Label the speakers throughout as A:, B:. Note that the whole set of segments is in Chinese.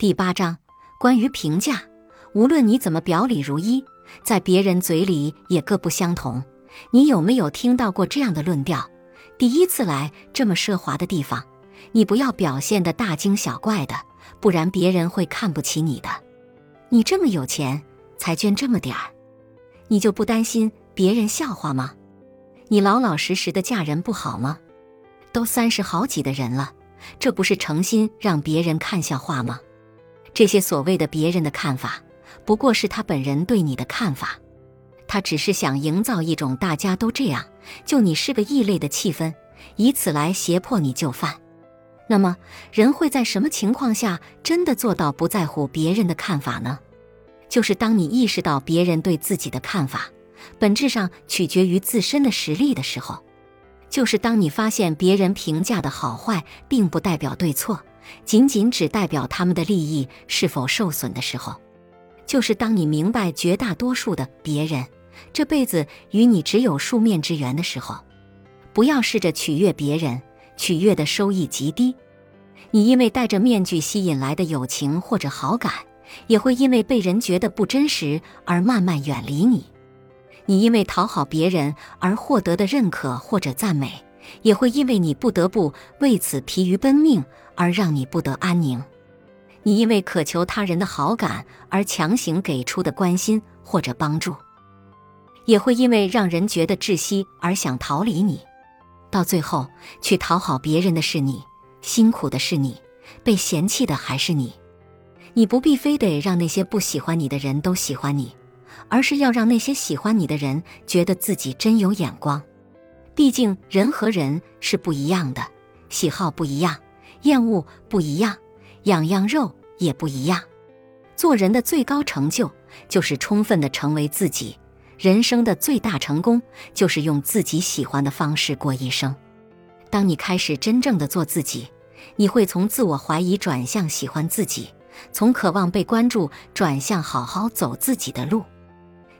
A: 第八章关于评价，无论你怎么表里如一，在别人嘴里也各不相同。你有没有听到过这样的论调？第一次来这么奢华的地方，你不要表现的大惊小怪的，不然别人会看不起你的。你这么有钱，才捐这么点儿，你就不担心别人笑话吗？你老老实实的嫁人不好吗？都三十好几的人了，这不是诚心让别人看笑话吗？这些所谓的别人的看法，不过是他本人对你的看法。他只是想营造一种大家都这样，就你是个异类的气氛，以此来胁迫你就范。那么，人会在什么情况下真的做到不在乎别人的看法呢？就是当你意识到别人对自己的看法，本质上取决于自身的实力的时候；就是当你发现别人评价的好坏，并不代表对错。仅仅只代表他们的利益是否受损的时候，就是当你明白绝大多数的别人这辈子与你只有数面之缘的时候，不要试着取悦别人，取悦的收益极低。你因为戴着面具吸引来的友情或者好感，也会因为被人觉得不真实而慢慢远离你。你因为讨好别人而获得的认可或者赞美。也会因为你不得不为此疲于奔命而让你不得安宁。你因为渴求他人的好感而强行给出的关心或者帮助，也会因为让人觉得窒息而想逃离你。到最后，去讨好别人的是你，辛苦的是你，被嫌弃的还是你。你不必非得让那些不喜欢你的人都喜欢你，而是要让那些喜欢你的人觉得自己真有眼光。毕竟人和人是不一样的，喜好不一样，厌恶不一样，痒痒肉也不一样。做人的最高成就就是充分的成为自己，人生的最大成功就是用自己喜欢的方式过一生。当你开始真正的做自己，你会从自我怀疑转向喜欢自己，从渴望被关注转向好好走自己的路。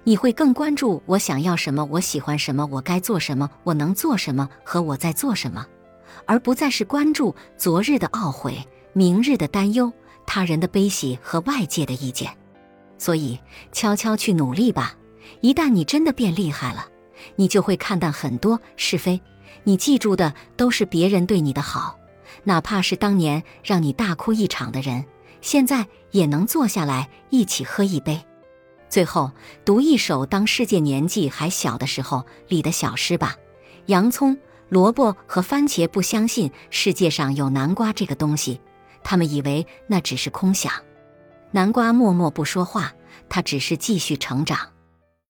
A: 你会更关注我想要什么，我喜欢什么，我该做什么，我能做什么和我在做什么，而不再是关注昨日的懊悔、明日的担忧、他人的悲喜和外界的意见。所以，悄悄去努力吧。一旦你真的变厉害了，你就会看淡很多是非。你记住的都是别人对你的好，哪怕是当年让你大哭一场的人，现在也能坐下来一起喝一杯。最后读一首《当世界年纪还小的时候》里的小诗吧。洋葱、萝卜和番茄不相信世界上有南瓜这个东西，他们以为那只是空想。南瓜默默不说话，它只是继续成长。